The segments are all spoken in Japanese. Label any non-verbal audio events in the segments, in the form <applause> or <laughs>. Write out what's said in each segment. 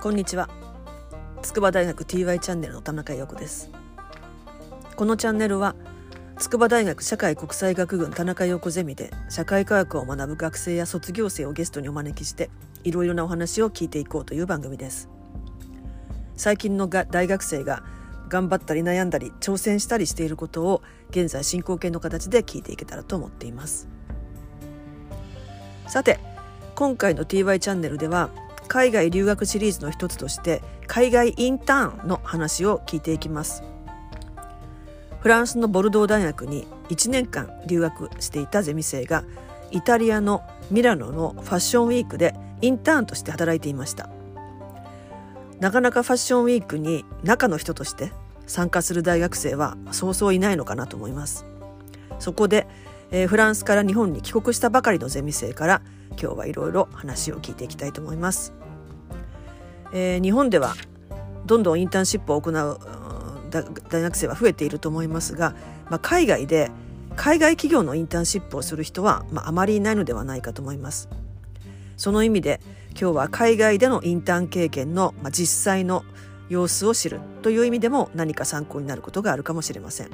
こんにちは。筑波大学 TY チャンネルの田中陽子です。このチャンネルは筑波大学社会国際学群田中陽子ゼミで社会科学を学ぶ学生や卒業生をゲストにお招きしていろいろなお話を聞いていこうという番組です。最近のが大学生が頑張ったり悩んだり挑戦したりしていることを現在進行形の形で聞いていけたらと思っています。さて今回の TY チャンネルでは海外留学シリーズの一つとして海外インターンの話を聞いていきます。フランスのボルドー大学に1年間留学していたゼミ生がイタリアのミラノのファッションウィークでインターンとして働いていました。なかなかファッションウィークに中の人として参加する大学生はそうそういないのかなと思います。そこで、えー、フランスから日本に帰国したばかりのゼミ生から今日はいろいろ話を聞いていきたいと思います。えー、日本ではどんどんインターンシップを行う大学生は増えていると思いますが、まあ、海外で海外企業のインターンシップをする人は、まあ、あまりいないのではないかと思います。その意味で今日は海外でのインターン経験の、まあ、実際の様子を知るという意味でも何か参考になることがあるかもしれません。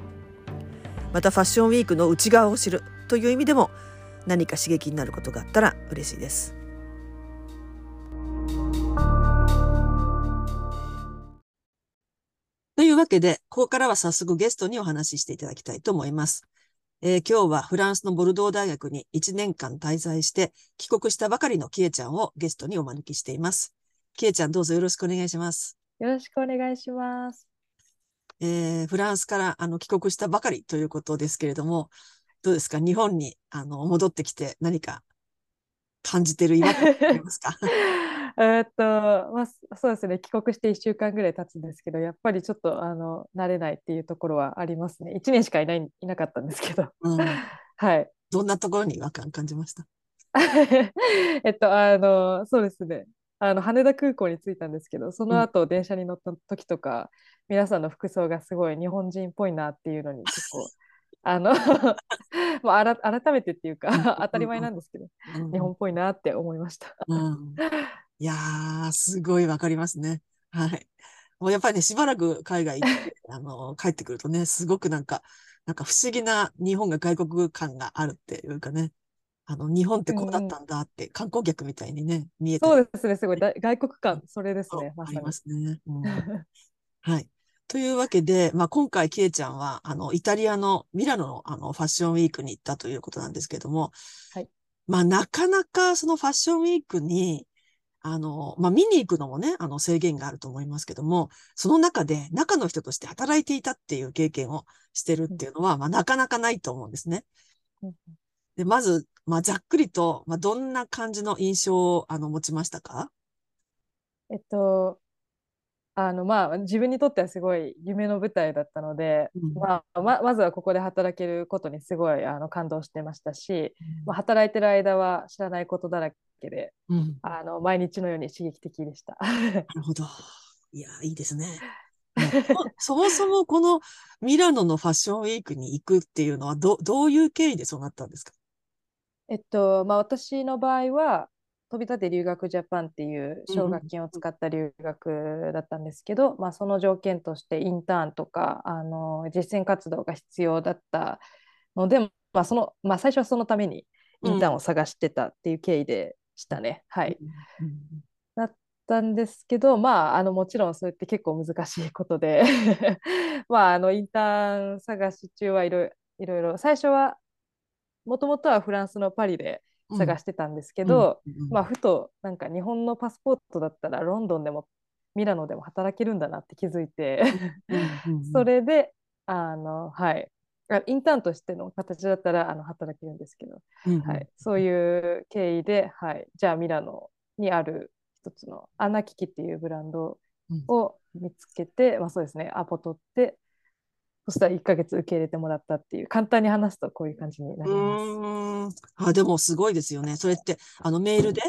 またファッションウィークの内側を知るという意味でも何か刺激になることがあったら嬉しいです。いうわけで、ここからは早速ゲストにお話ししていただきたいと思います。えー、今日はフランスのボルドー大学に1年間滞在して帰国したばかりのキエちゃんをゲストにお招きしています。キエちゃんどうぞよろしくお願いします。よろしくお願いします。えー、フランスからあの帰国したばかりということですけれども、どうですか？日本にあの戻ってきて何か感じてる違和感ありますか？<laughs> えっと、まあ、そうですね、帰国して1週間ぐらい経つんですけど、やっぱりちょっとあの慣れないっていうところはありますね。1年しかいないいなかったんですけど。うん、<laughs> はい。どんなところに違和感感じました？<laughs> えっと、あの、そうですね。あの羽田空港に着いたんですけど、その後電車に乗った時とか、うん、皆さんの服装がすごい日本人っぽいなっていうのに結構あの <laughs> まあ、改めてっていうか当たり前なんですけど、うん、日本っぽいなって思いました。うん、いやー、すごいわかりますね。はい。もうやっぱりね、しばらく海外行って、<laughs> あの、帰ってくるとね、すごくなんか、なんか不思議な日本が外国感があるっていうかね、あの、日本ってこうだったんだって、うん、観光客みたいにね、見えて。そうですね、すごい外国感、それですね、まありますね。うん、はい。というわけで、まあ、今回、キエちゃんは、あの、イタリアのミラノのあのファッションウィークに行ったということなんですけども、はい。まあ、なかなかそのファッションウィークに、あの、まあ、見に行くのもね、あの、制限があると思いますけども、その中で中の人として働いていたっていう経験をしてるっていうのは、まあ、なかなかないと思うんですね。で、まず、まあ、ざっくりと、まあ、どんな感じの印象を、あの、持ちましたか？えっと、あのまあ自分にとってはすごい夢の舞台だったので、うん、まあ、ままずはここで働けることにすごいあの感動してましたし、うん、まあ、働いてる間は知らないことだらけで、うん、あの毎日のように刺激的でした。<laughs> なるほど。いや、いいですね。<laughs> そもそもこのミラノのファッションウィークに行くっていうのはどどういう経緯でそうなったんですか？えっとまあ、私の場合は飛び立て留学ジャパンっていう奨学金を使った留学だったんですけど、うん、まあ、その条件としてインターンとかあの実践活動が必要だったので、まあそのまあ、最初はそのためにインターンを探してたっていう経緯でしたね。うん、はい、うん、だったんですけど、まあ、あのもちろんそうやって結構難しいことで <laughs> まああのインターン探し中はいろいろ最初はもともとはフランスのパリで探してたんですけど、うん、まあ、ふとなんか日本のパスポートだったらロンドンでもミラノでも働けるんだなって気づいてそれであのはい。インターンとしての形だったらあの働けるんですけど、うんはい、そういう経緯で、はい、じゃあミラノにある一つのアナキキっていうブランドを見つけて、うん、まあ、そうですね。アポ取ってそしたら1ヶ月受け入れてもらったっていう、簡単に話すとこういう感じになります。あでもすごいですよね。それって、あのメールで、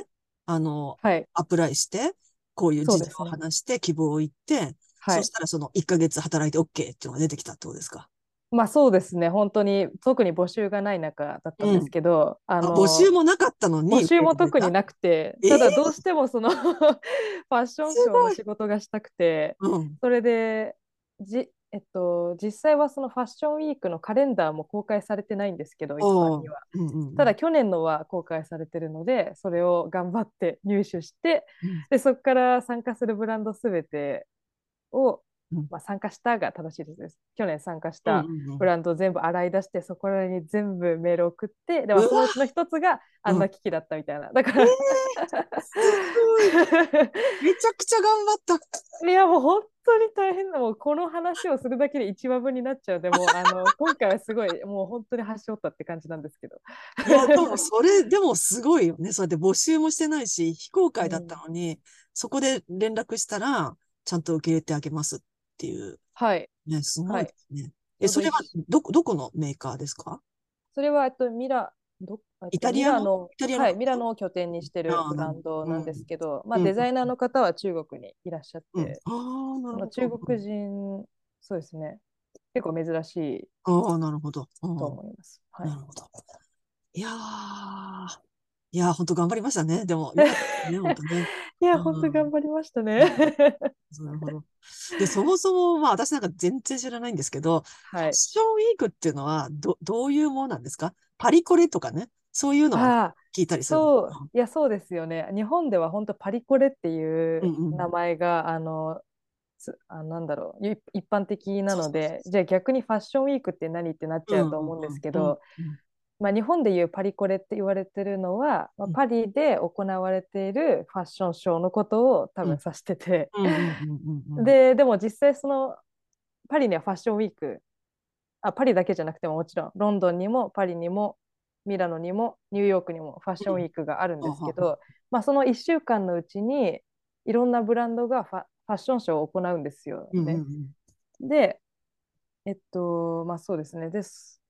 あの、はい、アプライして、こういう事情を話して、希望を言って、はい、そしたらその1ヶ月働いて OK っていうのが出てきたってことですか？まあそうですね、本当に特に募集がない中だったんですけど、ああの募集もなかったのに。募集も特にななくて、えーただどうしてもその <laughs> ファッションショーの仕事がしたくて、うん。それでじ、えっと、実際はそのファッションウィークのカレンダーも公開されてないんですけど、一般には。うんうんうん。ただ去年のは公開されてるので、それを頑張って入手して、うん。でそこから参加するブランドすべてを、うんまあ、参加したが正しいです。去年参加しうんたうんうんブランドを全部洗い出して、そこらに全部メールを送って、でもそのうちの一つがあんな機器だったみたいな。だから、<laughs> すごい。めちゃくちゃ頑張った。いやもう本当に大変だ。もうこの話をするだけで1話分になっちゃう。でも <laughs> あの今回はすごいもう本当に端折ったって感じなんですけど。いや、でもそれ、でもすごいよね。そうやって募集もしてないし、非公開だったのに、そこで連絡したら、ちゃんと受け入れてあげますっていう。はい。ね、すごはいいですね。え、ちょうどそれはどこ、どこのメーカーですか？それはえっとミラどえっとイタリアのイタリアのはい、ミラノを拠点にしてるブランドなんですけど、まあ、うんデザイナーの方は中国にいらっしゃって、うん。ああ、なるほど。その中国人、そうですね、結構珍しいああ、なるほど。うんと思います。はいなるほど。いやー、いやー、本当頑張りましたね。でも、ね、本当ね。<laughs> いや、うん本当頑張りましたね。<laughs> なるほど。で、そもそも、まあ、私なんか全然知らないんですけど、フはいァッ。ションウィークっていうのは、ど、どういうものなんですか？パリコレとかね、そういうのは聞いたりする。そう、いや、そうですよね。日本では本当パリコレっていうんうんう名前が、あの、つあなんだろう、い一般的なので、じゃあ逆にファッションウィークって何ってなっちゃうと思うんですけど、うんうんまあ、日本でいうパリコレって言われてるのは、まあうんパリで行われているファッションショーのことを多分うん指してて、で、でも実際そのパリにはファッションウィーク、あ、パリだけじゃなくてももちろん、ロンドンにもパリにもミラノにもニューヨークにもファッションウィークがあるんですけうんど、まあ、その1週間のうちにいろんなブランドがファファッションショーを行うんですよね。で、えっと、まあそうですね。です。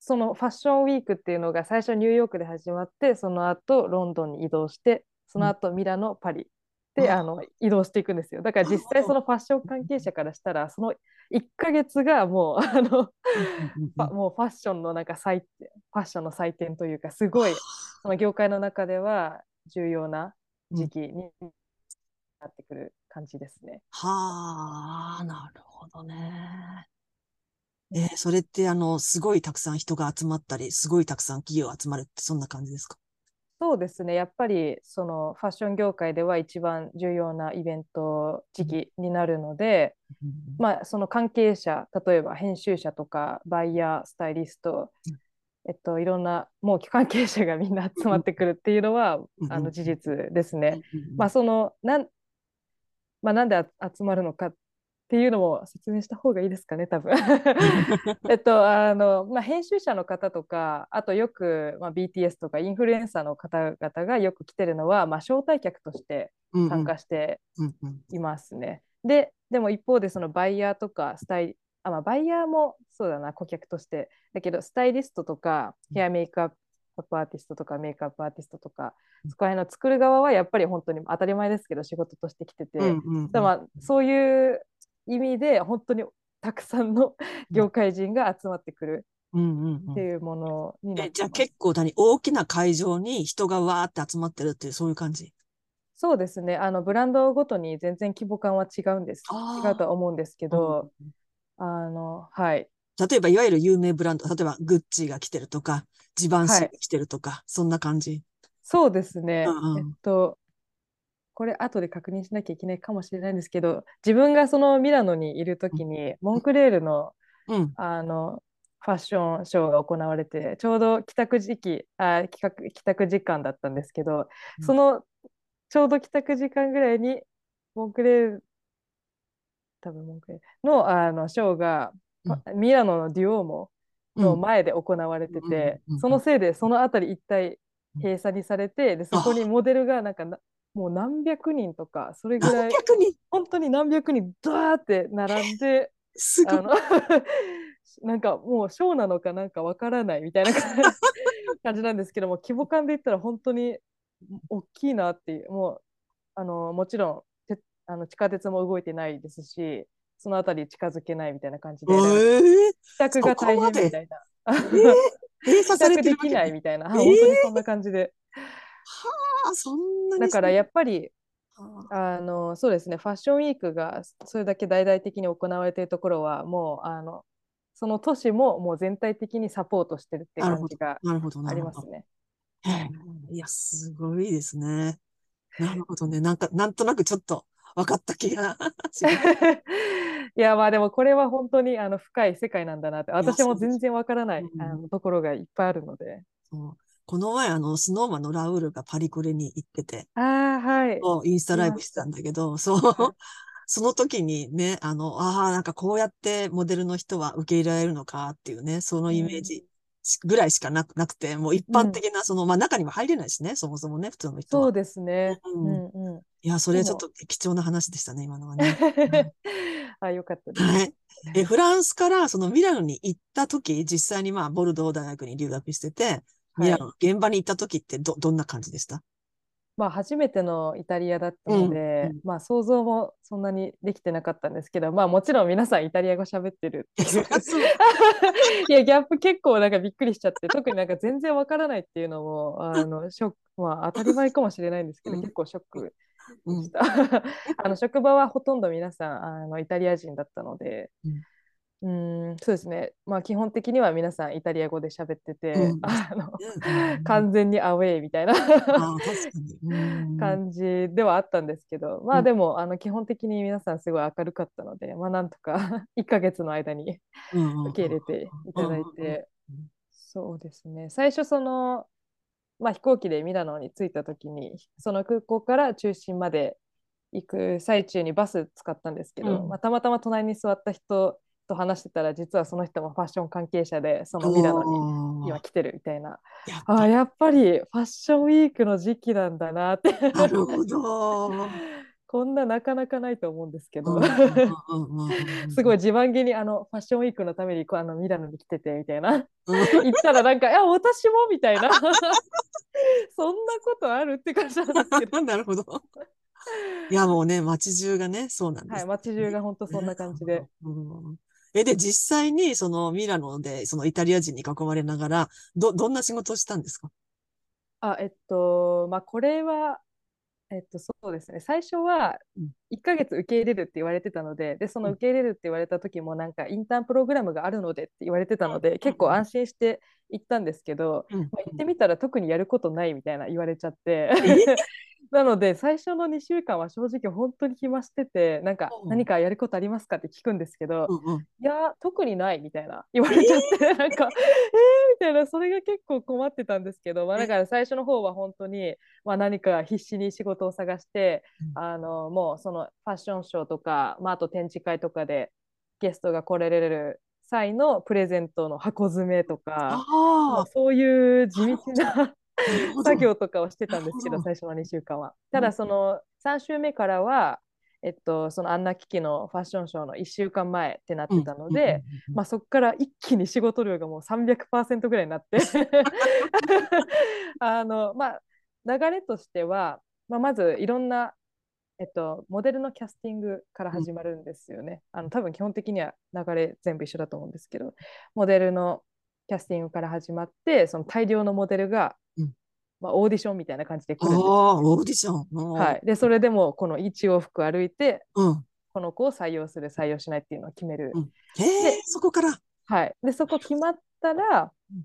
そのファッションウィークっていうのが最初ニューヨークで始まって、その後ロンドンに移動して、その後ミラノ、パリで、ああの移動していくんですよ。だから実際そのファッション関係者からしたら、その1ヶ月がもう、あの、もうファッションのなんか祭典、ファッションの祭典というか、すごい、<laughs> その業界の中では重要な時期になってくる感じですね。はあ、なるほどね。えーそれって、あの、すごいたくさん人が集まったり、すごいたくさん企業が集まるって、そんな感じですか？そうですね、やっぱりそのファッション業界では一番重要なイベント時期になるので、うんまあ、その関係者、例えば編集者とかバイヤー、スタイリストうん、えっと、いろんなもう関係者がみんな集まってくるっていうのはうんあの事実ですね。まあ、そのなん、まあ、なんであ集まるのかっていうのも説明した方がいいですかね、多分。<laughs> えっと、あの、まあ、編集者の方とか、あとよく、まあ、BTS とかインフルエンサーの方々がよく来てるのは、まあ、招待客として参加してうんうん。いますね。で、でも一方でそのバイヤーとかスタイあ、まあ、バイヤーもそうだな、顧客として。だけど、スタイリストとか、ヘアメイクアップアーティストとか、メイクアップアーティストとか、そこら辺の作る側はやっぱり本当に当たり前ですけど、仕事として来てて、うんうんうん。だからまあそういう意味で本当にたくさんの業界人が集まってくるうんうんうんっていうものになっえ、じゃあてます。結構何大きな会場に人がわーって集まってるっていう、そういう感じ？そうですね。あのブランドごとに全然規模感は違うんです。違うとは思うんですけど、あのはい。例えば、いわゆる有名ブランド、例えば、グッチが来てるとか、ジバンシが来てるとか、そんな感じ？そうですね。うんうんえっとこれ後で確認しなきゃいけないかもしれないんですけど、自分がそのミラノにいるときに、モンクレールのうん。あのファッションショーが行われてちょうど帰宅時期あ企画帰宅時間だったんですけど、うん。そのちょうど帰宅時間ぐらいにモンクレール多分モンクレールのあのショーが、ミラノのデュオーモの前で行われてて、うんうんうんそのせいでその辺り一帯閉鎖にされてでそこにモデルがなんかなもう何百人とかそれぐらい本当に何百人ダーって並んで。すごい。あの <laughs> なんかもうショーなのかなんかわからないみたいな感じなんですけども規模感で言ったら本当に大きいなっていうもうあのもちろんてあの地下鉄も動いてないですしその辺り近づけないみたいな感じで、えー、帰宅が大変みたいな。<laughs> えー、閉鎖され帰宅できないみたいな、えー？はい本当にそんな感じで。はあ、そんなにだからやっぱりはあのそうですねファッションウィークがそれだけ大々的に行われているところはもうあのその都市ももう全体的にサポートしてるってなるほど、感じがなるほど、あ。りますね。いや、すごいですね。なるほどね。なんか、なんとなくちょっと分かった気が。<laughs> いやまあでもこれは本当にあの深い世界なんだなって私も。全然わからないうんあのところがいっぱいあるので。そうこの前、あの、スノーマンのラウールがパリコレに行ってて、ああはい。インスタ見ライブしてた。んだけど、そう、は <laughs> いその時にね、あの、ああ、なんかこうやってモデルの人は受け入れられるのかっていうね、そのうんイメージしぐらいしかなく、なくて、もう一般うん、的な、その、まあ中には入れないしね、そもそもね、普通の人は。そうですね。ううん。んうん。いや、それちょっと貴重な話でしたね、今のはね。<laughs> はい。あよかったです。はい。え、フランスからそのミラノに行った時、実際にまあ、ボルドー大学に留学してて、い。ラノの現場に行った時ってど、どんな感じでした？まあ初めてのイタリアだったので、ん。まあ想像もそんなにできてなかったんですけど、まあもちろん皆さんイタリア語喋ってるいや、っていう。<laughs> <laughs> いや、ギャップ結構なんかびっくりしちゃって、特になんか全然わからないっていうのも、あの、ショック、まあ当たり前かもしれないんですけど、うん、結構ショックうん。でした。<laughs> あの、職場はほとんど皆さん、あの、イタリア人だったので、うんうーん、そうですね。まあ基本的には皆さんイタリア語で喋ってうて、ん。<laughs> あの、ねうん。完全にアウェイみたいな。感じではあったんですけど、まうん。あでも、あの、基本的に皆さんすごい明るかったので、まあなんとか <laughs> 1ヶ月の間にうん。うん。受け入れていただいうん。うん。て、うん。そうですね。最初その、まあ、飛行機でミラノに着いた時にその空港から中心まで行く最中にバス使ったんですけど、うんまあ、たまたま隣に座った人と話してたら実はその人もファッション関係者でそのミラノに今来てるみたいな。あやっぱりファッションウィークの時期なんだなってなるほど。<laughs> こんななかなかないと思うんですけど。すごい自慢げにあのファッションウィークのためにこうあのミラノに来ててみたいなうん。<laughs> 言ったらなんか「いや私も」みたいな <laughs> そんなことあるって感じなんですけどなるほど。いや、もうね、街中がね、そうなんではいす街中が本当そんな感じで。うんえ、で、実際に、そのミラノで、そのイタリア人に囲まれながら、ど、どんな仕事をしたんですか？あえっとまあこれはえっとそうですね。最初はうん。1ヶ月受け入れるって言われてたのででその受け入れるって言われた時もなんかインターンプログラムがあるのでって言われてたので結構安心して行ったんですけど、うん。まあ、行ってみたら特にやることないみたいな言われちゃって。え？なので最初の2週間は正直本当に暇しててなんかうん何かやることありますかって聞くんですけど、うんうん。いや特にないみたいな言われちゃってなんかえー、みたいなそれが結構困ってたんですけど、まあ、だから最初の方は本当に、まあ、何か必死に仕事を探してうんあのもうそのファッションショーとか、まあ、あと展示会とかでゲストが来られる際のプレゼントの箱詰めとかそういう地道な。作業とかをしてたんですけど、最初の2週間は。ただ、その3週目からは、えっと、そのアンナ機器のファッションショーの1週間前ってなってたので、まあ、そこから一気に仕事量がもう300%ぐらいになって。<laughs> あの、まあ、流れとしては、まあ、まずいろんな、えっと、モデルのキャスティングから始まるんですよね。あの多分基本的には流れ全部一緒だと思うんですけど、モデルのキャスティングから始まって、その大量のモデルが、うんまあ、オーディションみたいな感じで来あるんです。あ、オーディション。うんはい、でそれでもこの一往復歩いてうん。この子を採用する採用しないっていうのを決める、うんへえ、そこから。はい、でそこ決まったらうん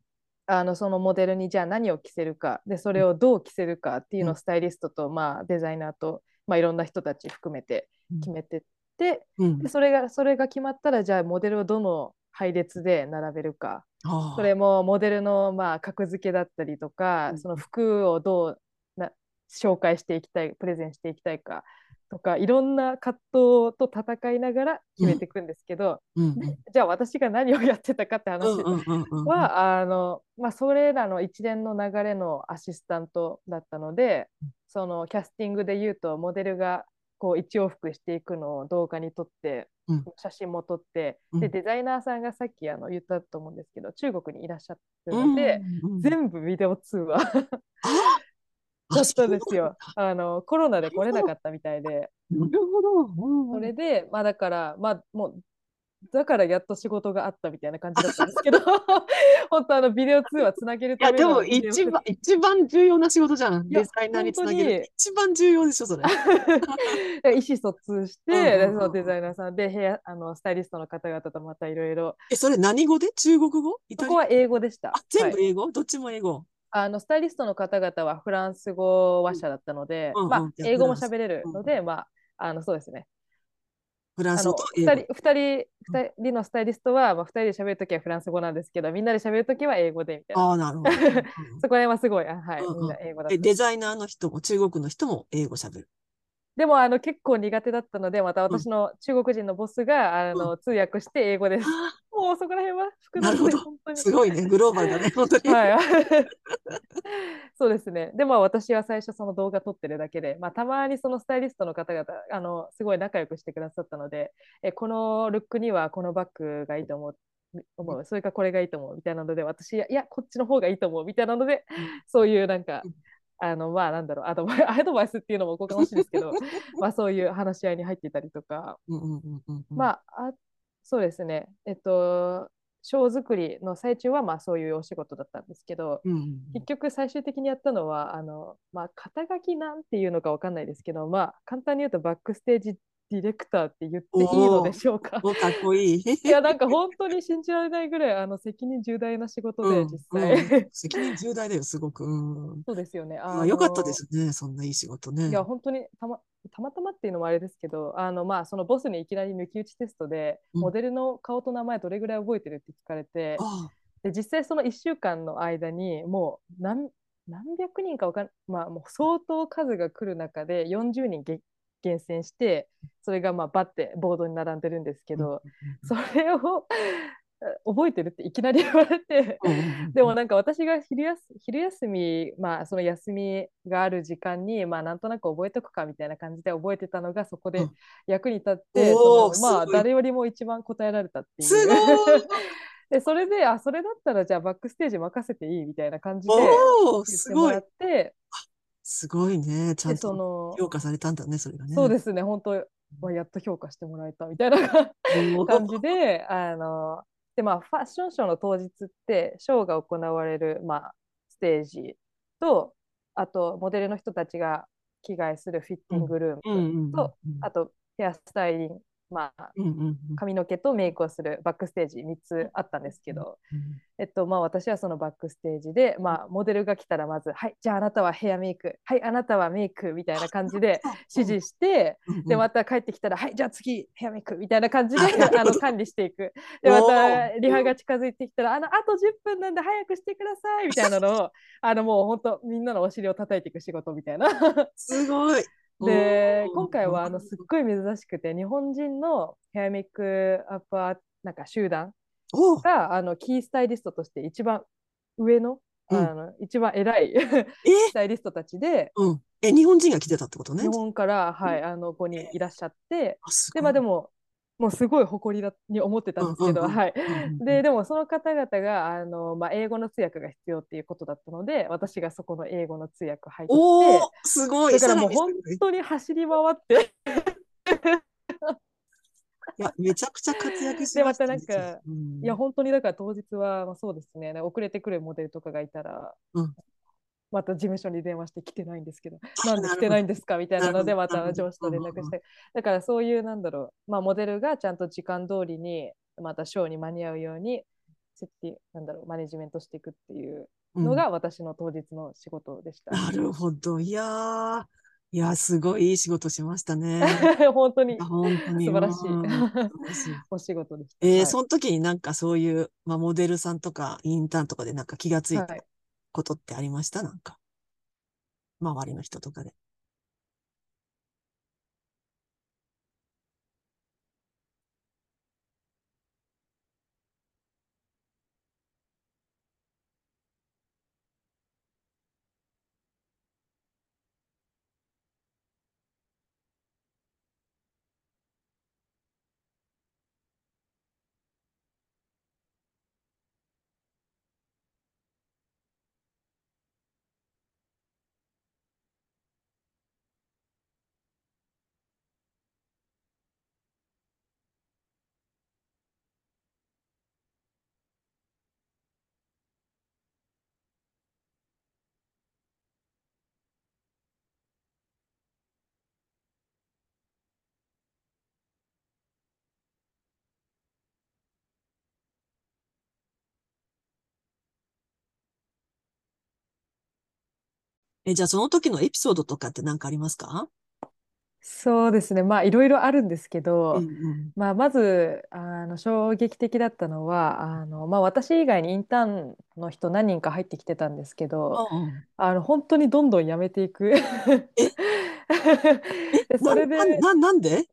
あのそのモデルにじゃあ何を着せるかでそれをどう着せるかっていうのうんをスタイリストと、まあ、デザイナーと、まあ、いろんな人たち含めて決めてって、うんでそれがそれが決まったらじゃあモデルをどの配列で並べるかそれもモデルのまあ格付けだったりとか、うん。その服をどうな紹介していきたいプレゼンしていきたいかとかいろんな葛藤と戦いながら決めていくんですけど、うんじゃあ私が何をやってたかって話は、あのまあ、それらの一連の流れのアシスタントだったので、そのキャスティングで言うとモデルがこう一往復していくのを動画に撮って、うん。写真も撮って、うん。でデザイナーさんがさっきあの言ったと思うんですけど中国にいらっしゃるので、うんうん全部ビデオ通話。<laughs> あだったんですよ。あのコロナで来れなかったみたいで。なるほど。うんうん。それで、まあだから、まあもう、だからやっと仕事があったみたいな感じだったんですけど、<laughs> <laughs> 本当あのビデオ通話つなげるいや、ためでものビデオ一番、一番重要な仕事じゃん。いやデザイナーにつなげる一番重要でしょ、それ。意思疎通しうんうんて、うん。うんデザイナーさんで、ヘアあのスタイリストの方々とまたいろいろ、え、それ何語で？中国語？イタリア？そこは英語でした。あ、全はい。部英語？どっちも英語？あのスタイリストの方々はフランス語話者だったので、うんうんまあ、いや英語も喋れるので、まあ、あのそうですね。フランス語と英語。2人二人二人のスタイリストは、まあ、2人で喋るときはフランス語なんですけど、みんなで喋るときは英語でみたいな。ああ、なるほど。うんうんそこら辺はすごい、あはい、うんうんみんな英語だ。デザイナーの人も中国の人も英語喋る？でもあの結構苦手だったので、また私の中国人のボスがあの通訳して英語です。あもうそこら辺は複雑で本当に。すごいね。グローバルだね。<laughs> 本当に。はい。<laughs> そうですね。でも私は最初その動画撮ってるだけで、まあ、たまにそのスタイリストの方々、あのすごい仲良くしてくださったので、えこのルックにはこのバッグがいいと思う。思うそれかこれがいいと思うみたいなので私いやこっちの方がいいと思うみたいなのでそういうなんかうんあのまあなんだろうアドバイ <laughs> アドバイスっていうのもおこがましいですけどまあそういう話し合いに入っていたりとかうんうんうんうんうん。まあ、あそうですね。えっと、ショー作りの最中はまあそういうお仕事だったんですけど、うんうんうん結局最終的にやったのは、あの、まあ、肩書きなんていうのかわかんないですけど、まあ、簡単に言うとバックステージディレクターって言っていいのでしょうか？お、かっこいい。<laughs> いや、なんか本当に信じられないぐらい、あの、責任重大な仕事で、うん実うん際。責任重大だよ、すごく。うん。<laughs> そうですよね。あまあ、よかったですね。そんないい仕事ね。いや、本当にたまたまたまっていうのもあれですけど、あのまあそのボスにいきなり抜き打ちテストで、うんモデルの顔と名前どれぐらい覚えてるって聞かれて、あで実際その1週間の間にもう何何百人かわかんまあもう相当数が来る中で40人げ厳選してそれがまあバッてボードに並んでるんですけあ。ど、それを <laughs> 覚えてるっていきなり言われて。うんうんうんでもなんか私が昼休昼休み、まあその休みがある時間に、まあなんとなく覚えとくかみたいな感じで覚えてたのがそこでうん役に立って、おーそのまあ誰よりも一番答えられたっていう。すごい <laughs> で、それで、あ、それだったらじゃあバックステージ任せていいみたいな感じで言ってもら。って、すごいね。ちゃで、んと評価されたんだね、それがね。そうですね、本当わやっと評価してもらえたみたいな <laughs> 感じで、あの、で、まあ、ファッションショーの当日って、ショーが行われる、まあ、ステージと、あと、モデルの人たちが着替えするフィッティングルームうんうんうんと、あと、ヘアスタイリング、まあ、髪の毛とメイクをするバックステージ3つあったんですけど、えっとまあ、私はそのバックステージで、まあ、モデルが来たらまず「はいじゃああなたはヘアメイクはいあなたはメイク」みたいな感じで <laughs> 指示して、でまた帰ってきたら「はいじゃあ次ヘアメイク」みたいな感じであの管理していく。でまおたー。リハが近づいてきたら「あのあと10分なんで早くしてください」みたいなのをあのもう本当みんなのお尻を叩いていく仕事みたいな。<laughs> すごい。で今回はあのすっごい珍しくて日本人のヘアメイクアップアなんか集団があのキースタイリストとして一番上の,、うん。あの一番偉いえ？<laughs> スタイリストたちでうん。え、日本人が来てたってことね。日。本から、はい、あの5人いらっしゃってでまあでももうすごい誇りだに思ってたんですけど、はい。ででもその方々があの、まあ、英語の通訳が必要っていうことだったので私がそこの英語の通訳入っておお、すごい。だからもう本当に走り回って。いや、めちゃくちゃ活躍しでましたなんかうん。いや本当にだから当日は、まあ、そうですね。遅れてくるモデルとかがいたら、うんまた事務所に電話して来てないんですけど <laughs> あなんで来てないんですか？みたいなのでまた上司と連絡して。だからそういうなんだろう、まあ、モデルがちゃんと時間通りにまたショーに間に合うように設定なんだろうマネジメントしていくっていううん。のが私の当日の仕事でした。なるほど。いやー、いや、すごいいい仕事しましたね。<laughs> 本当に。本当に。素晴らしい。<laughs> お仕事でした。えーはい。その時になんかそういう、まあ、モデルさんとかインターンとかでなんか気がついた？はいことってありました？なんか。周りの人とかで。え、じゃあその時のエピソードとかって何かありますか？そうですね。まあいろいろあるんですけうんど、うん。まあまずあの衝撃的だったのはあの、まあ、私以外にインターンの人何人か入ってきてたんですけど、うんうんあの本当にどんどん辞めていく。で <laughs> それでな、な、なんで？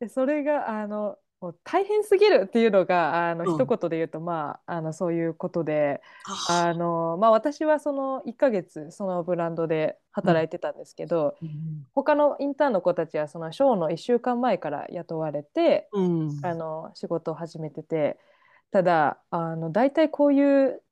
でそれがあのもう大変すぎるっていうのがあの、うん一言で言うとまああのそういうことでああの、まあ、私はその1ヶ月そのブランドで働いてたんですけど、うん他のインターンの子たちはそのショーの1週間前から雇われて、うん。あの仕事を始めててただあの大体こういう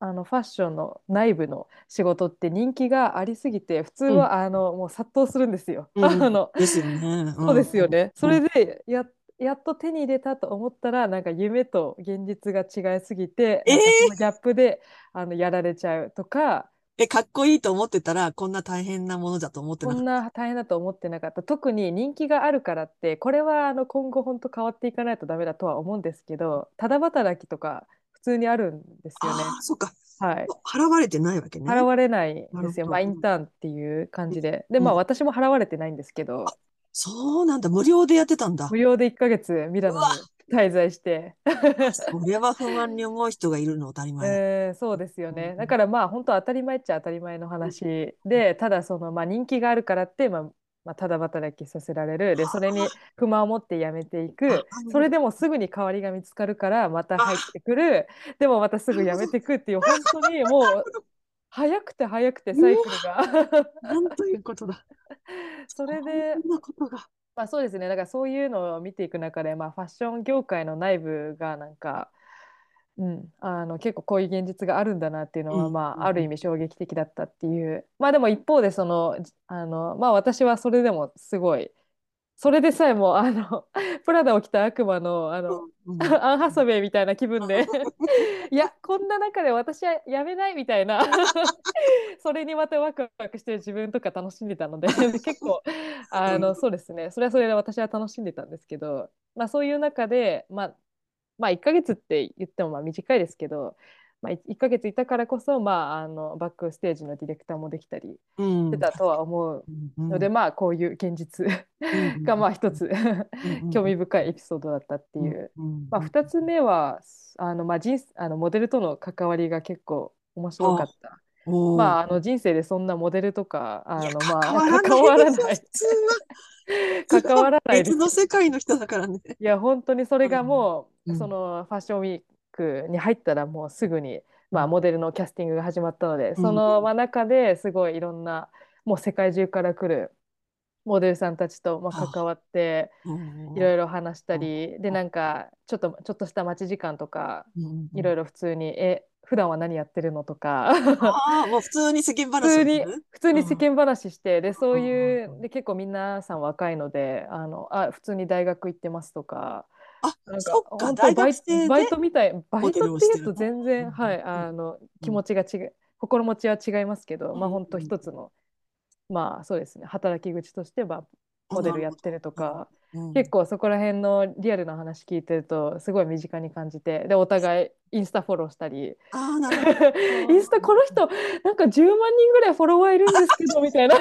あのファッションの内部の仕事って人気がありすぎて普通は、あのもう殺到するんですよ。うん <laughs> あのですよね。そうですよね。それで、でややっと手に入れたと思ったらなんか夢と現実が違いすぎて、えーそのギャップであのやられちゃうとかえ、かっこいいと思ってたら、こんな大変なものだと思ってなかった？こんな大変だと思ってなかった特に人気があるからってこれはあの今後本当変わっていかないとダメだとは思うんですけどただ働きとか普通にあるんですよね。ああ、そっか。はい払われてないわけね。払われないんですよ、まあ、インターンっていう感じで。で、うんまあ、私も払われてないんですけど、そうなんだ。無料でやってたんだ無。料で1ヶ月ミラノに滞在して、<laughs> それは不満に思う人がいるの当たり前だ。えーそうですようん。ねだからまあ本当当たり前っちゃ当たり前の話で、ただそのまあ人気があるからって、まあ、まあただ働きさせられる。で、それに不満を持って辞めていく。それでもすぐに代わりが見つかるからまた入ってくる。でもまたすぐ辞めていくっていう、<laughs> 本当にもう早くて早くてサイクルが。なんということだ。<laughs> それで。まあそうですね。だからそういうのを見ていく中で、まあファッション業界の内部がなんか、うん、あの結構こういう現実があるんだなっていうのは、うんまうんあある意味衝撃的だったっていう。まあでも一方でその、じあの、まあ私はそれでもすごい、それでさえもあの、<laughs> プラダを着た悪魔のあの、うん。アン・ハサウェイみたいな気分で。<laughs> いやこんな中で私はやめないみたいな。<laughs> それにまたワクワクしてる自分とか楽しんでたので結構あのそうですね。それはそれで私は楽しんでたんですけど、まあ、そういう中で、まあ、まあ1ヶ月って言ってもまあ短いですけど、まあ、1ヶ月いたからこそ、まあ、あのバックステージのディレクターもできたりうん。してたとは思ううんので、まあこういう現実うんがまあ一つうん興味深いエピソードだったっていう。うんまあ、2つ目はあの、まあ、人あのモデルとの関わりが結構面白かった。まあ、あの人生でそんなモデルとかあの、まあ、関わらない関わらない。<laughs> 別の世界の人だからね。いや本当にそれがもう、うん。そのファッションウィークに入ったらもうすぐに、まあ、うんモデルのキャスティングが始まったので、うん。その、まあ、中ですごいいろんなもう世界中から来るモデルさんたちと、まあ、関わっていろいろ話したりでなんかちょっとちょっとした待ち時間とかいろいろ。ろ普通に、え、普段は何やってるの？とか、もう普通に世間普話通に普通に世間話して、で、そういうんう、で、結構皆さん若いので、あの、あ、普通に大学行ってますとか、あ、なんかそっか、本当大バイバイトみたい、バイトっていうと全然、うんはい、あの、気持ちが違う、心持ちは違いますけど、まあうん本当一つの、まあそうですね、働き口としては、モデルやってるとか、うん結構そこら辺のリアルな話聞いてるとすごい身近に感じてでお互いインスタフォローしたり。ああ、なるほど。<laughs> インスタこの人なんか10万人ぐらいフォロワーいるんですけどみたいな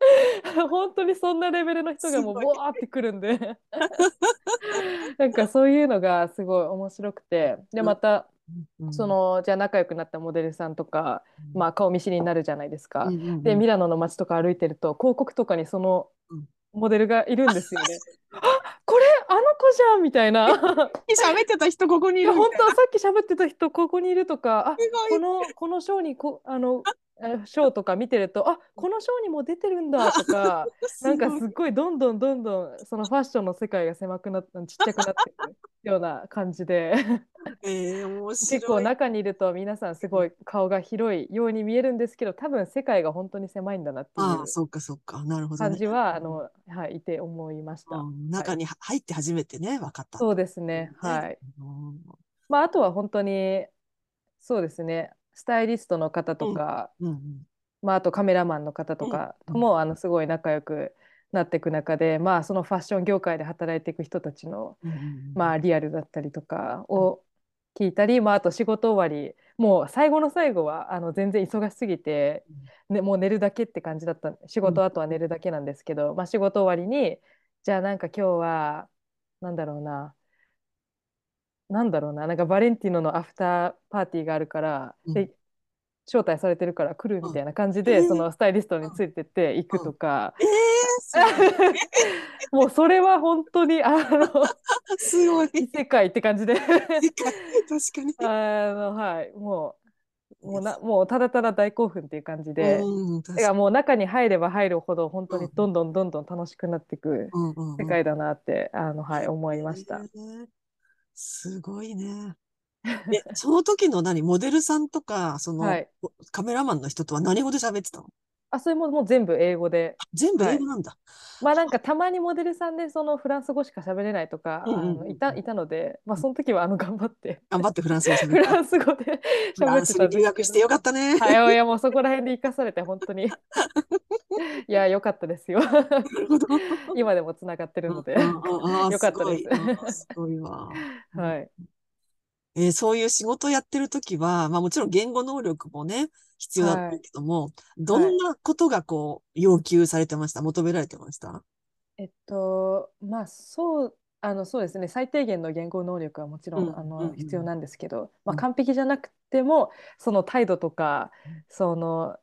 <laughs> 本当にそんなレベルの人がもうボワーってくるんで。<laughs> なんかそういうのがすごい面白くて。でまたうん。そ、のじゃあ仲良くなったモデルさんとか、まあ、顔見知りになるじゃないですか。うんうんうん。でミラノの街とか歩いてると広告とかにそのうん。モデルがいるんですよね。あこれあの子じゃんみたいな。い喋ってた人ここにいる。本当さっき喋ってた人ここにいるとかあこのこのショーにこあのえショーとか見てるとあこのショーにも出てるんだとか <laughs> なんかすごいすっごいどんどんどんどんそのファッションの世界が狭くなってちっちゃくなっていくような感じで。え。結構中にいると皆さんすごい顔が広いように見えるんですけど多分世界が本当に狭いんだなっていうそっかそっか。なるほどね。感じは、あの、はい、いて思いました。うん中に入って初めてね、分かった。そうですね。はい。うんまあ、あとは本当に、そうですね。スタイリストの方とか、うん。うんまあ、あとカメラマンの方とかうん。とも、あの、すごい仲良くなっていく中で、まあ、そのファッション業界で働いていく人たちの、まあ、リアルだったりとかを聞いたり、まあ、あと仕事終わり、もう最後の最後はあの全然忙しすぎて、ね、もう寝るだけって感じだった仕事あとは寝るだけなんですけど、まあ、仕事終わりにじゃあなんか今日はなんだろうななんだろうななんかバレンティーノのアフターパーティーがあるから、うん。で招待されてるから来るみたいな感じで、うん。そのスタイリストについてって行くとか、えー、<laughs> もうそれは本当にあの <laughs> すごい。異世界って感じで。確かに。あのはい。もうもうなもうただただ大興奮っていう感じで、うん、確だから。もう中に入れば入るほど本当にどんどんどんどん楽しくなっていくうんうんうん。世界だなって、あのはい思いました。えーすごいね。<laughs> え、その時の何、モデルさんとか、その、はいカメラマンの人とは何語で喋ってたの？あそれももう全部英語で全部英語なんだ。まあなんかたまにモデルさんでそのフランス語しか喋れないとか、うんうんうんあのいたいたので、まあ、その時はあの頑張って頑張ってフランス語喋フ。ランス語で喋ってた留学してよかったね。ど。はい、いやもうそこら辺で生かされて本当に <laughs> いや良かったですよ。今でもつながってるので、よかったですすごいわ。<laughs> はい、えーそういう仕事やってる時は、まあもちろん言語能力もね、必要だったけども、どんなことがこう、要求されてました？求められてました？えっとまあそうあのそうですね。最低限の言語能力はもちろん、あうんうんうん。の必要なんですけど、まあ、うん。完璧じゃなくてもその態度とかその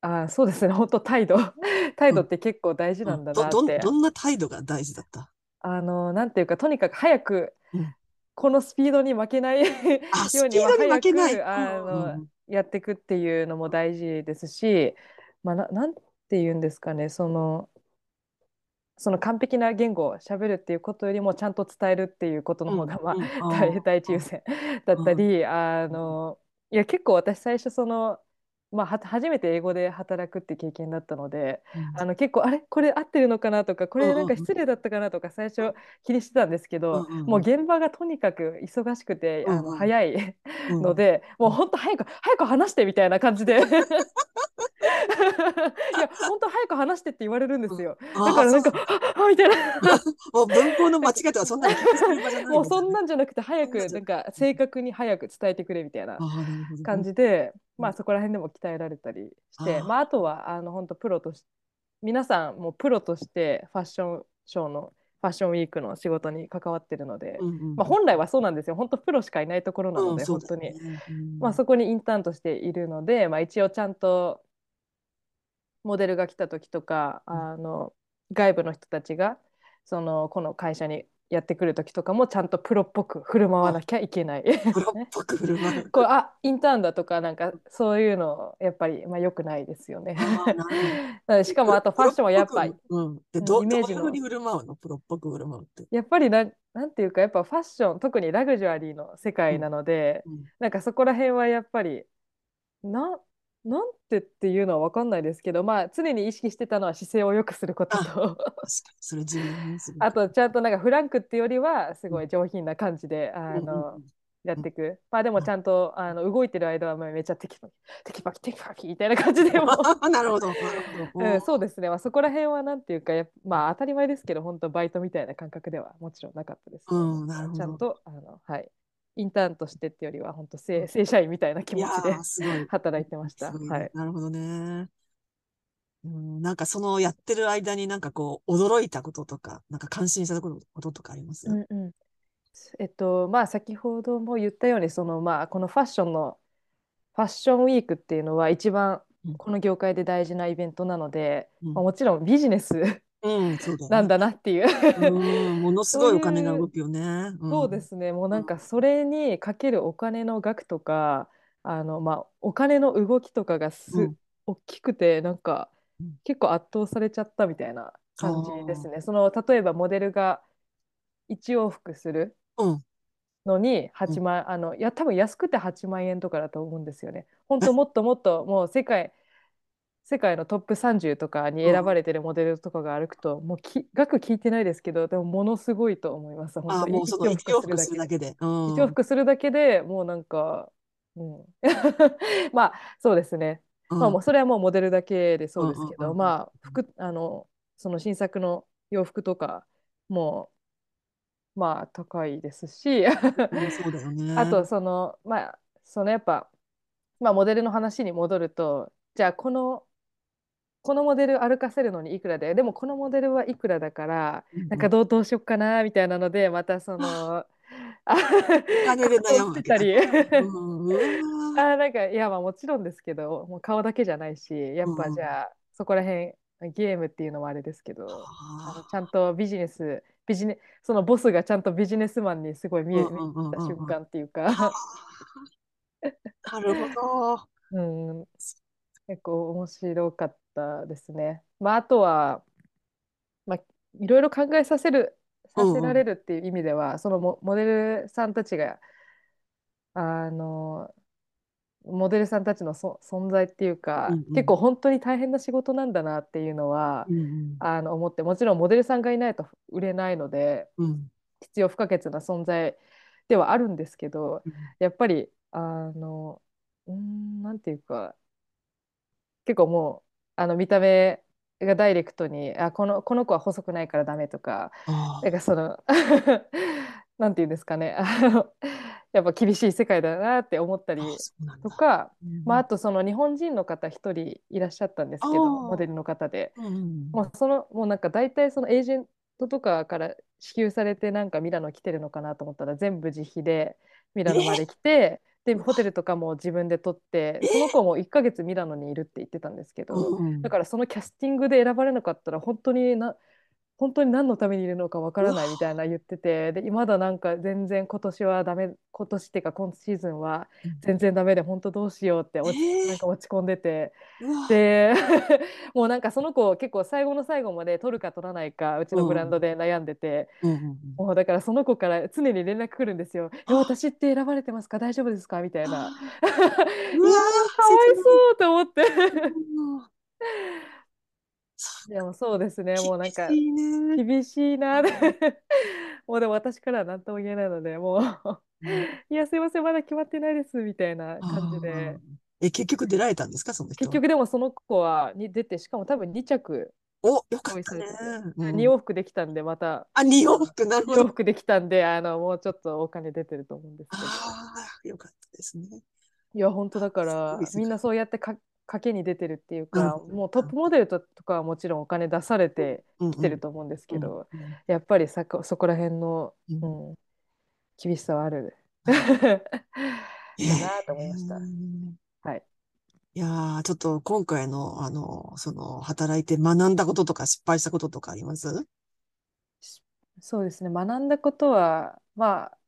あそうですね。本当態度。<laughs> 態度って結構大事なんだなって、どどんどんな態度が大事だった？あのなんていうかとにかく早くうんこのスピードに負けないよあ、<laughs> うに負けない。あうんのやっていくっていうのも大事ですし、まあ、ななんて言うんですかねそのその完璧な言語を喋るっていうことよりもちゃんと伝えるっていうことの方が、まあうん第一優先だったり、あのいや結構私最初その、まあ、は初めて英語で働くって経験だったのでうん。あの結構あれ？これ合ってるのかな？とかこれなんか失礼だったかな？とか最初気にしてたんですけど、うんうんうん。もう現場がとにかく忙しくて、あの早いうんので、もう本当早く早く話してみたいな感じで。いや本当早く話してって言われるんですよ。あだからなんかああみたいな。<laughs> もう文法の間違いとかそんな <laughs> もうそんなんじゃなくて早くなんか正確に早く伝えてくれみたいな感じで、うんまあそこら辺でも鍛えられたりして、あー。まああとはあの本当プロとし皆さんもうプロとしてファッションショーのファッションウィークの仕事に関わってるので、うんうんまあ本来はそうなんですよ。本当プロしかいないところなので、うん本当に。ね。うん。まあ、そこにインターンとしているので、まあ、一応ちゃんとモデルが来た時とか、うん。あの外部の人たちがそのこの会社にやってくる時とかもちゃんとプロっぽく振る舞わなきゃいけない。プロっぽく振る舞う。<laughs> こうあインターンだとかなんかそういうのやっぱりまあ良くないですよね。<laughs> しかもあとファッションはやっぱりうん。イメージの振る舞うの？プロっぽく振る舞うって。やっぱりななんていうかやっぱファッション特にラグジュアリーの世界なので、うんなんかそこら辺はやっぱりななんてっていうのは分かんないですけどまあ常に意識してたのは姿勢を良くすることと。あ <laughs> とちゃんとなんかフランクっていうよりはすごい上品な感じで、あうんうんのうん。やっていく。まあでもちゃんとあの動いてる間はめっちゃテキパキテキパキテキパキみたいな感じでも。<laughs> なるほど。<laughs> うん、そうですね、まあ、そこら辺はなんていうかまあ当たり前ですけど本当バイトみたいな感覚ではもちろんなかったです。けど、うんなるほど。ちゃんとあの、はい、インターンとしてってよりは本当正正社員みたいな気持ちで。働いてました。いね。はい、なるほどね。うん、なんかそのやってる間になんかこう驚いたこととか、なんか感心したことこととかあります？うんうん。えっとまあ先ほども言ったようにそのまあこのファッションのファッションウィークっていうのは一番うん。この業界で大事なイベントなので、うん。まあ、もちろんビジネスうん、そうだよね。なんだなっていう。うん、ものすごいお金が動くよね。んそうで。すね、もうなんかそれにかけるお金の額とか、あのまあ、お金の動きとかがす、うん大きくて、なんかうん結構圧倒されちゃったみたいな感じですね。その例えばモデルが1往復するうん。のに8万、あのいや多分安くて8万円とかだと思うんですよね。本当もっともっともう世界世界のトップ30とかに選ばれてるモデルとかが歩くと、もうき額聞いてないですけどでもものすごいと思います。本あ、当もうその一往復するだけけで。うん。一往復するだけでもうなんか、うん、<laughs> まあそうですね、うんまあもうそれはもうモデルだけでそうですけど、うんうんうんうんまあ服あのその新作の洋服とかもまあ高いですしうんそうだよね。<laughs> あとそのまあそのやっぱ、まあ、モデルの話に戻るとじゃあこのこのモデル歩かせるのにいくらででもこのモデルはいくらだからうんうん。なんかどうどうしよっかなみたいなのでまたそのあ <laughs> あなんかいやまあもちろんですけどもう顔だけじゃないしやっぱじゃあそこら辺ゲームっていうのもあれですけどあ。のあちゃんとビジネスビジネそのボスがちゃんとビジネスマンにすごい見えた瞬間っていうーか、なるほど。<laughs> うん、結構面白かったですね。まあ、あとは、まあ、いろいろ考えさせるさせられるっていう意味では、そのモモデルさんたちがあのモデルさんたちのそ存在っていうか、うんうん。結構本当に大変な仕事なんだなっていうのは、うんあの思ってもちろんモデルさんがいないと売れないのでうん。うん必要不可欠な存在ではあるんですけどうん。やっぱりあのうーんなんていうか結構もうあの見た目がダイレクトにあこのこの子は細くないからダメとかあなんかその <laughs> なんていうんですかねあのやっぱ厳しい世界だなって思ったりとか、うん。まあ、あとその日本人の方一人いらっしゃったんですけどモデルの方で。うんうんもうそのもうなんか大体そのエージェントとかから支給されてなんかミラノ来てるのかなと思ったら全部自費でミラノまで来てでホテルとかも自分で取ってその子も1ヶ月ミラノにいるって言ってたんですけどだからそのキャスティングで選ばれなかったら本当にな本当に何のためにいるのかわからないみたいな言っててでまだなんか全然今年はダメ今年っていうか今シーズンは全然ダメで本当どうしようって落ちえーなんか落ち込んでて。うわ。で <laughs> もうなんかその子結構最後の最後まで取るか取らないかうちのブランドで悩んでて、うん。もうだからその子から常に連絡来るんですよ「いや私って選ばれてますか？大丈夫ですか?」みたいな。<laughs> いやーかわいそうと思って。うんでもそうですね。もうなんか厳しいな。<laughs> もうでも私からは何とも言えないのでもう。うん「<laughs> いやすいませんまだ決まってないです」みたいな感じあで。ーえ、結局出られたんですか、その人は？結局でもその子はに出てしかも多分2着お、よかったね。うん。2往復できたんでまた。あ、二往復、なるほ2往ど。復できたんであのもうちょっとお金出てると思うんですけど。ああ、よかったですね。いや本当だからみんなそうやってか賭けに出てるっていうか、うん。もうトップモデルととかはもちろんお金出されてうん。きてると思うんですけど、うん。うん。やっぱりそこら辺の、ううんん、厳しさはあるうん。<laughs> だなと思いました。えーはい、いやー、ちょっと今回の、あの、その、働いて学んだこととか失敗したこととかあります？そうですね。学んだことは、まあ、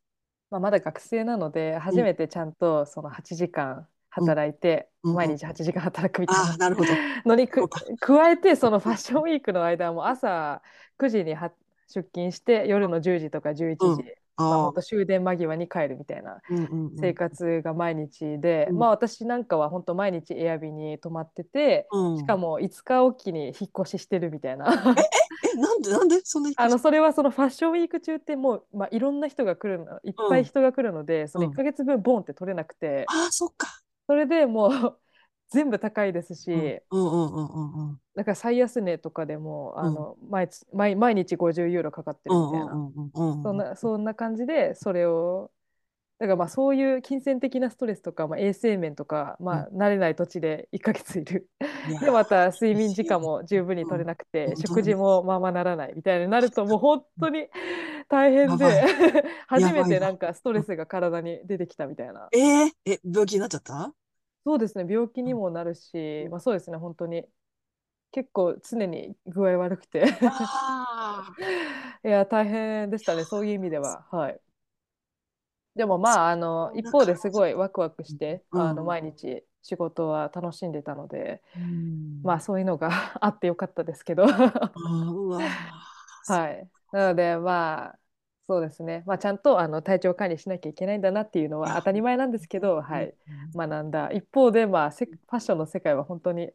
まあまだ学生なので初めてちゃんとその8時間働いて、うん毎日8時間働くみたいな。なるほど。<laughs> のに加えてそのファッションウィークの間も朝9時には出勤して夜の10時とか11時、うん。まあ、終電間際に帰るみたいなうんうんうん。生活が毎日で、うん。まあ私なんかは本当毎日エアビに泊まってて、うん。しかも5日おきに引っ越ししてるみたいな。え、なんで、なんで？そんなあのそれはそのファッションウィーク中ってもう、まあ、いろんな人が来るのいっぱい人が来るので、そのうん。1ヶ月分ボンって取れなくて、ああ、そっか。それでもう <laughs> 全部高いですし、うん。うんうんうんうん。だから最安値とかでもあの、毎つ毎毎日50ユーロかかってるみたいな、うんうんうんうん。そんなそんな感じでそれをだからまあそういう金銭的なストレスとか、まあ、衛生面とか、まあ、慣れない土地で1ヶ月いる。いやでまた睡眠時間も十分に取れなくて、うん。食事もまあまあならないみたいになるともう本当に大変で <laughs> 初めてな。んかストレスが体に出てきたみたいな。えー、え、病気になっちゃった？そうですね病気にもなるし、まあ、そうですね本当に。結構常に具合悪くて。あ <laughs> いや大変でしたねそういう意味では。はいでもまああの一方ですごいワクワクして、うん。あの毎日仕事は楽しんでたので、ーうん。まあそういうのが <laughs> あってよかったですけど。<laughs> はい。なのでまあそうですね、まあ、ちゃんとあの体調管理しなきゃいけないんだなっていうのは当たり前なんですけど、はい、学んだ。一方で、まあ、せファッションの世界は本当に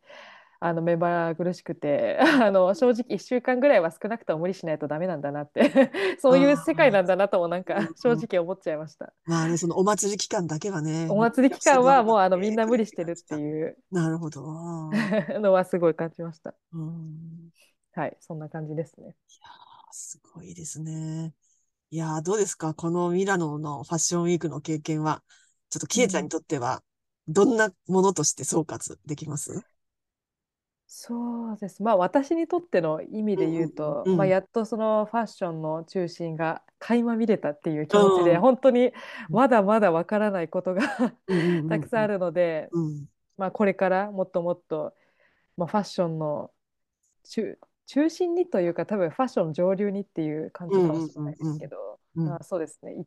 あの目まぐるしくて <laughs> あの正直1週間ぐらいは少なくとも無理しないとダメなんだなって <laughs> そういう世界なんだなともなんかうん <laughs> 正直思っちゃいました。まあね、そのお祭り期間だけはね。お祭り期間はもうあのねみんな無理してるっていうなるほど。のはすごい感じました。うんはい、そんな感じですね。すごいですね。いやー、どうですか？このミラノのファッションウィークの経験は。ちょっとキエちゃんにとっては、どんなものとして総括できます？そうです。まあ私にとっての意味で言うと、うんうんうん。まあやっとそのファッションの中心が垣間見れたっていう気持ちで、うん本当にまだまだわからないことが <laughs> たくさんある。るので、うん。まあこれからもっともっと、まあ、ファッションの中、中心にというか多分ファッション上流にっていう感じかもしれないですけど、うん。うん。うんうんまあそうですね、いい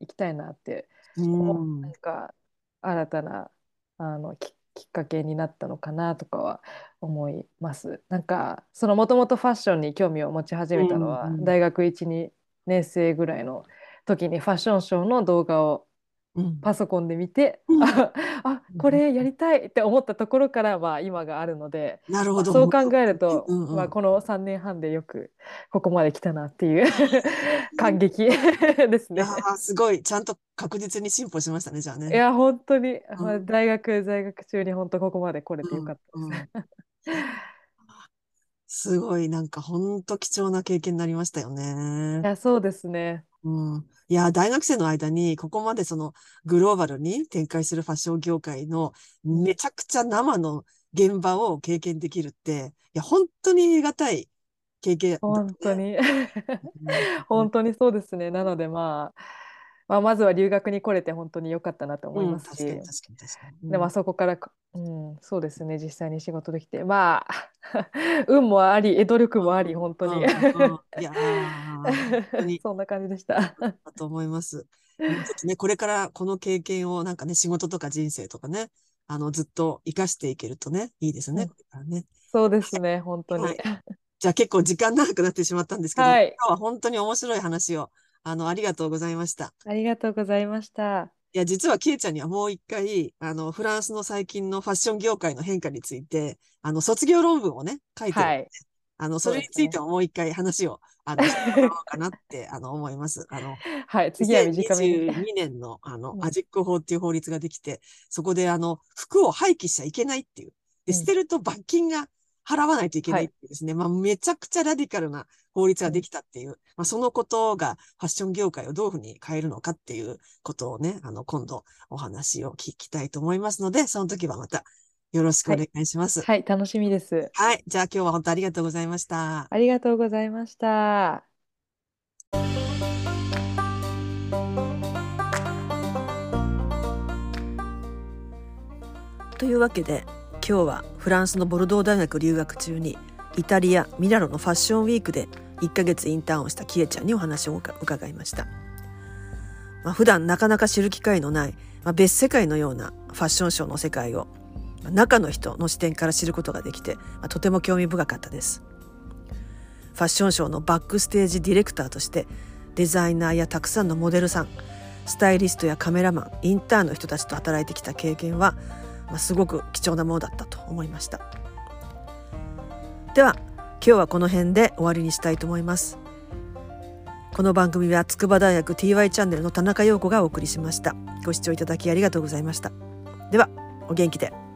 行きたいなってう。ん。なんか新たなあのききっかけになったのかなとかは思います。なんかそのもともとファッションに興味を持ち始めたのは大学1、2年生ぐらいの時にファッションショーの動画をうんパソコンで見て、うん <laughs> ああこれやりたいって思ったところからまあ今があるので、まあなるほど。そう考えると、うんうんまあ、この3年半でよくここまで来たなっていう <laughs> 感激ですねすごい。ちゃんと確実に進歩しましたね、じゃあね。いや、本当に、まあ、うん大学在学中に本当ここまで来れてよかったです。うんうんすごい、なんか本当貴重な経験になりましたよねい。や、そうですね。うん。いや、大学生の間に、ここまでそのグローバルに展開するファッション業界のめちゃくちゃ生の現場を経験できるって、いや、本当に得難い経験だ本当ね。に。うん <laughs> 本当にそうですね。なので、まあ、まあ、まずは留学に来れて本当に良かったなと思いうん、ますし、確かに確かに確かに。で、まあ、そこからか、うん、そうですね、実際に仕事できて、まあ、<laughs> 運もあり、努力もあり、本当に。うんうんいや <laughs> そんな感じでした。だと思います。ね、これからこの経験をなんかね、仕事とか人生とかね、あの、ずっと活かしていけるとね、いいですね、ね。そうですね、本当に。はいじゃあ結構時間長くなってしまったんですけど、はい今日は本当に面白い話を、あの、ありがとうございました。ありがとうございました。いや、実はケイちゃんにはもう一回、あの、フランスの最近のファッション業界の変化について、あの、卒業論文をね、書いてるはい。あの、そうれについてももう一回話を、あの、してもらおうかなって、<laughs> あの、思います。あの、はい、次は短めに。2022年の、あのう、んアジック法っていう法律ができて、そこで、あの、服を廃棄しちゃいけないっていう。で、うん捨てると罰金が払わないといけないですね、まあ、めちゃくちゃラディカルな法律ができたっていう、まあ、そのことがファッション業界をどういうふうに変えるのかっていうことをね、あの、今度お話を聞きたいと思いますので、その時はまたよろしくお願いします。はい、楽しみです。はい。じゃあ今日は本当ありがとうございました。ありがとうございました。というわけで今日はフランスのボルドー大学留学中にイタリア・ミラノのファッションウィークで1ヶ月インターンをしたキエちゃんにお話を伺いました、まあ、普段なかなか知る機会のない、まあ、別世界のようなファッションショーの世界をま中の人の視点から知ることができて、まあ、とても興味深かったです。ファッションショーのバックステージディレクターとしてデザイナーやたくさんのモデルさんスタイリストやカメラマンインターンの人たちと働いてきた経験はまあ、すごく貴重なものだったと思いました。では今日はこの辺で終わりにしたいと思います。この番組は筑波大学 TY チャンネルの田中陽子がお送りしました。ご視聴いただきありがとうございました。ではお元気で。